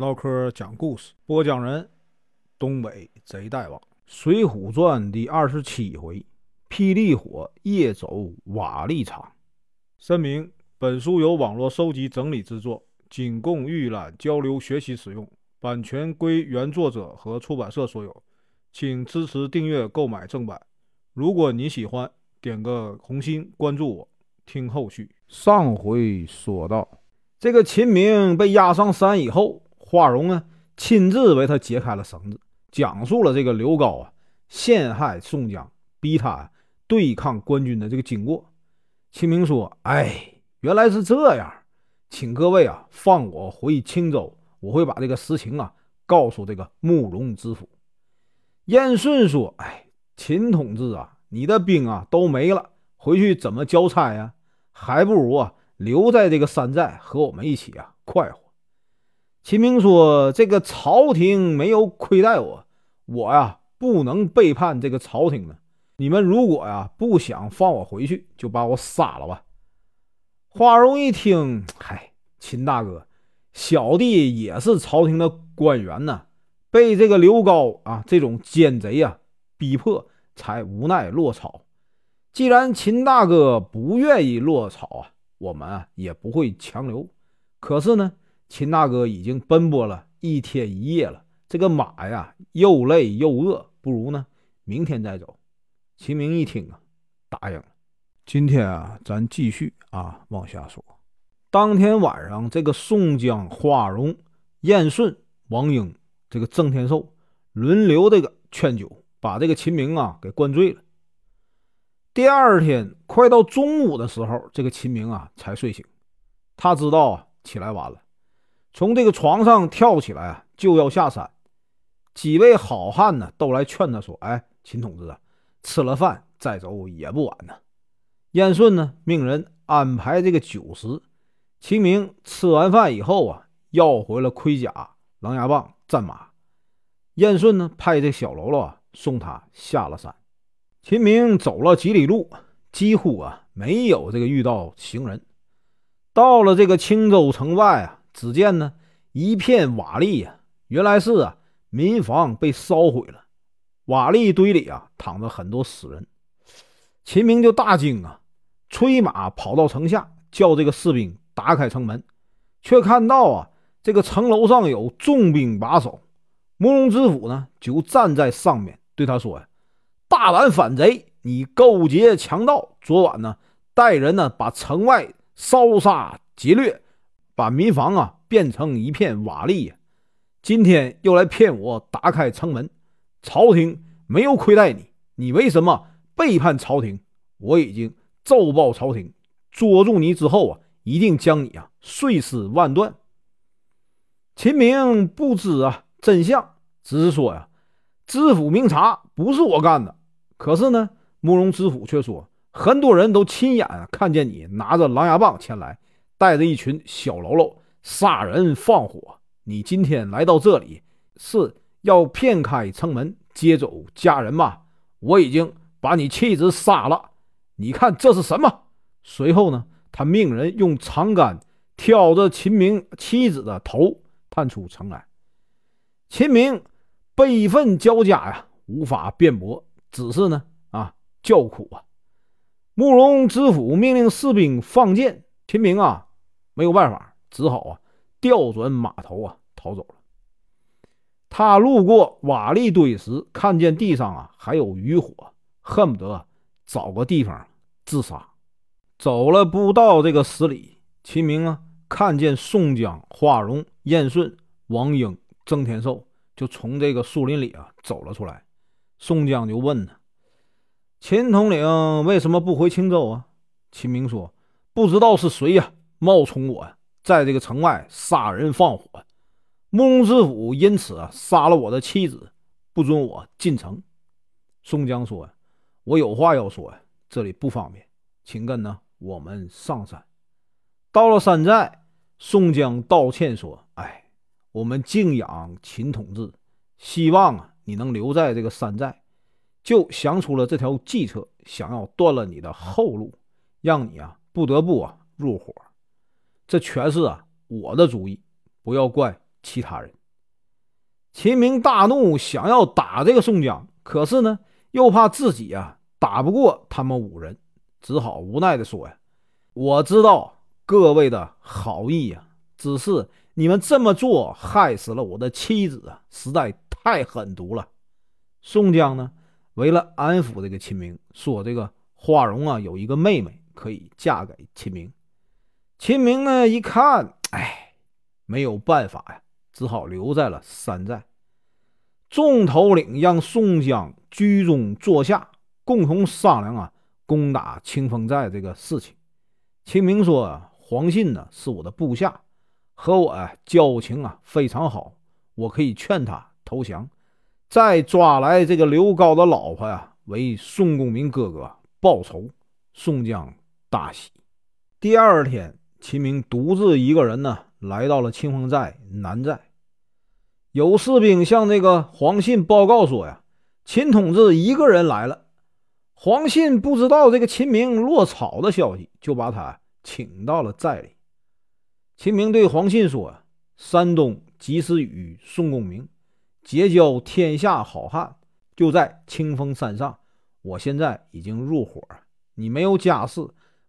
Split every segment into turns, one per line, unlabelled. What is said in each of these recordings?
唠嗑讲故事，播讲人：东北贼大王，《水浒传》第二十七回：霹雳火夜走瓦砾场。声明：本书由网络收集整理制作，仅供预览、交流、学习使用，版权归原作者和出版社所有，请支持订阅、购买正版。如果你喜欢，点个红心，关注我，听后续。上回说到，这个秦明被押上山以后，华容呢亲自为他解开了绳子，讲述了这个刘高啊陷害宋江，逼他对抗官军的这个经过。秦明说：“哎，原来是这样，请各位啊放我回青州，我会把这个实情啊告诉这个慕容知府。”燕顺说：“哎，秦同志啊。”你的兵啊都没了，回去怎么交差呀？还不如啊留在这个山寨和我们一起啊快活。秦明说：“这个朝廷没有亏待我，我呀不能背叛这个朝廷的。你们如果呀不想放我回去，就把我杀了吧。”花荣一听，嗨，秦大哥，小弟也是朝廷的官员呢，被这个刘高啊这种奸贼啊逼迫。才无奈落草。既然秦大哥不愿意落草啊，我们啊也不会强留。可是呢，秦大哥已经奔波了一天一夜了，这个马呀又累又饿，不如呢明天再走。秦明一听啊，答应了。今天啊，咱继续啊往下说。当天晚上，这个宋江、花荣、燕顺、王英、这个郑天寿轮流这个劝酒。把这个秦明啊给灌醉了。第二天快到中午的时候，这个秦明啊才睡醒。他知道啊起来晚了，从这个床上跳起来啊就要下山。几位好汉呢都来劝他说：“哎，秦同志啊，吃了饭再走也不晚呢。”燕顺呢命人安排这个酒食。秦明吃完饭以后啊，要回了盔甲、狼牙棒、战马。燕顺呢派这小喽啰啊。送他下了山，秦明走了几里路，几乎啊没有这个遇到行人。到了这个青州城外啊，只见呢一片瓦砾呀，原来是啊民房被烧毁了，瓦砾堆里啊躺着很多死人。秦明就大惊啊，催马跑到城下，叫这个士兵打开城门，却看到啊这个城楼上有重兵把守，慕容知府呢就站在上面。对他说：“呀，大胆反贼！你勾结强盗，昨晚呢带人呢把城外烧杀劫掠，把民房啊变成一片瓦砾。今天又来骗我打开城门。朝廷没有亏待你，你为什么背叛朝廷？我已经奏报朝廷，捉住你之后啊，一定将你啊碎尸万段。”秦明不知啊真相，只是说呀。知府明察不是我干的，可是呢，慕容知府却说，很多人都亲眼看见你拿着狼牙棒前来，带着一群小喽啰杀人放火。你今天来到这里是要骗开城门，接走家人吗？我已经把你妻子杀了，你看这是什么？随后呢，他命人用长杆挑着秦明妻子的头，探出城来。秦明。悲愤交加呀，无法辩驳，只是呢啊叫苦啊。慕容知府命令士兵放箭，秦明啊没有办法，只好啊调转马头啊逃走了。他路过瓦砾堆时，看见地上啊还有余火，恨不得找个地方自杀。走了不到这个十里，秦明啊看见宋江、花荣、燕顺、王英、郑天寿。就从这个树林里啊走了出来，宋江就问他：“秦统领为什么不回青州啊？”秦明说：“不知道是谁呀，冒充我，在这个城外杀人放火。慕容知府因此啊杀了我的妻子，不准我进城。”宋江说：“我有话要说呀，这里不方便，请跟呢我们上山。”到了山寨，宋江道歉说：“哎。”我们敬仰秦统治，希望啊你能留在这个山寨，就想出了这条计策，想要断了你的后路，让你啊不得不啊入伙。这全是啊我的主意，不要怪其他人。秦明大怒，想要打这个宋江，可是呢，又怕自己啊打不过他们五人，只好无奈的说：“呀，我知道各位的好意呀，只是你们这么做害死了我的妻子啊，实在太狠毒了。”宋江呢，为了安抚这个秦明，说：“这个花荣啊，有一个妹妹可以嫁给秦明。”秦明呢，一看，哎，没有办法呀。只好留在了山寨。众头领让宋江居中坐下，共同商量啊，攻打清风寨这个事情。秦明说：“黄信呢是我的部下，和我啊交情啊非常好，我可以劝他投降，再抓来这个刘高的老婆呀，为宋公明哥哥报仇。”宋江大喜。第二天，秦明独自一个人呢，来到了清风寨南寨。有士兵向这个黄信报告说：“呀，秦同志一个人来了。”黄信不知道这个秦明落草的消息，就把他请到了寨里。秦明对黄信说：“山东及时雨宋公明结交天下好汉，就在清风山上。我现在已经入伙，你没有家室，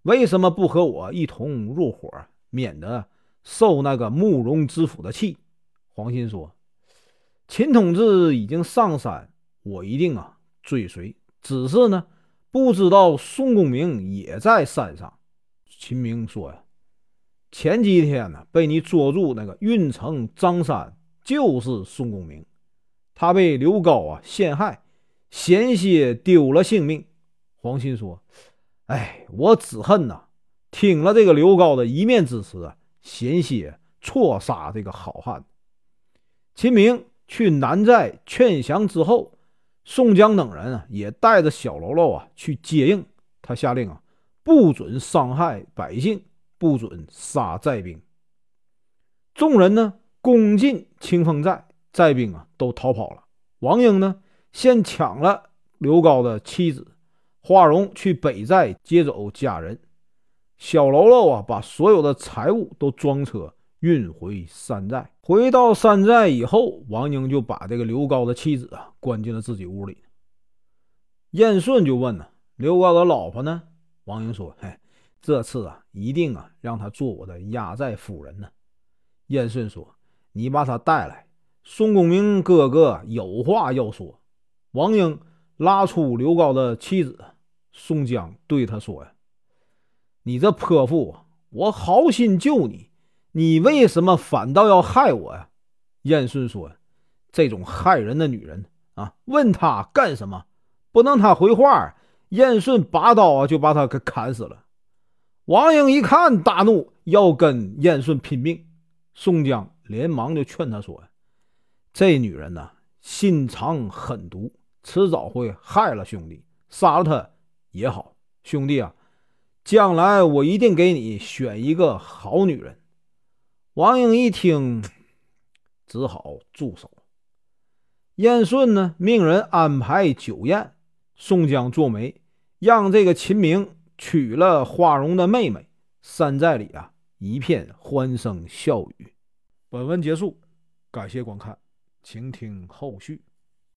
为什么不和我一同入伙，免得受那个慕容知府的气？”黄信说。秦同志已经上山，我一定啊追随。只是呢，不知道宋公明也在山上。秦明说呀：“前几天呢，被你捉住那个运城张三就是宋公明，他被刘高啊陷害，险些丢了性命。”黄信说：“哎，我只恨呐，听了这个刘高的一面之词，险些错杀这个好汉。”秦明。去南寨劝降之后，宋江等人啊也带着小喽啰啊去接应。他下令啊，不准伤害百姓，不准杀寨兵。众人呢攻进清风寨，寨兵啊都逃跑了。王英呢先抢了刘高的妻子，花荣去北寨接走家人，小喽啰啊把所有的财物都装车。运回山寨，回到山寨以后，王英就把这个刘高的妻子啊关进了自己屋里。燕顺就问呢：“刘高的老婆呢？”王英说：“嘿，这次啊，一定啊让她做我的压寨夫人呢。”燕顺说：“你把她带来，宋公明哥哥有话要说。”王英拉出刘高的妻子，宋江对他说：“呀，你这泼妇，我好心救你。”你为什么反倒要害我呀？燕顺说：“这种害人的女人啊，问她干什么？不等她回话，燕顺拔刀啊就把他给砍死了。”王英一看大怒，要跟燕顺拼命。宋江连忙就劝他说：“呀这女人呐，心肠狠毒，迟早会害了兄弟，杀了她也好。兄弟啊，将来我一定给你选一个好女人。”王英一听，只好住手。燕顺呢，命人安排酒宴，宋江做媒，让这个秦明娶了花荣的妹妹。山寨里啊，一片欢声笑语。本文结束，感谢观看，请听后续。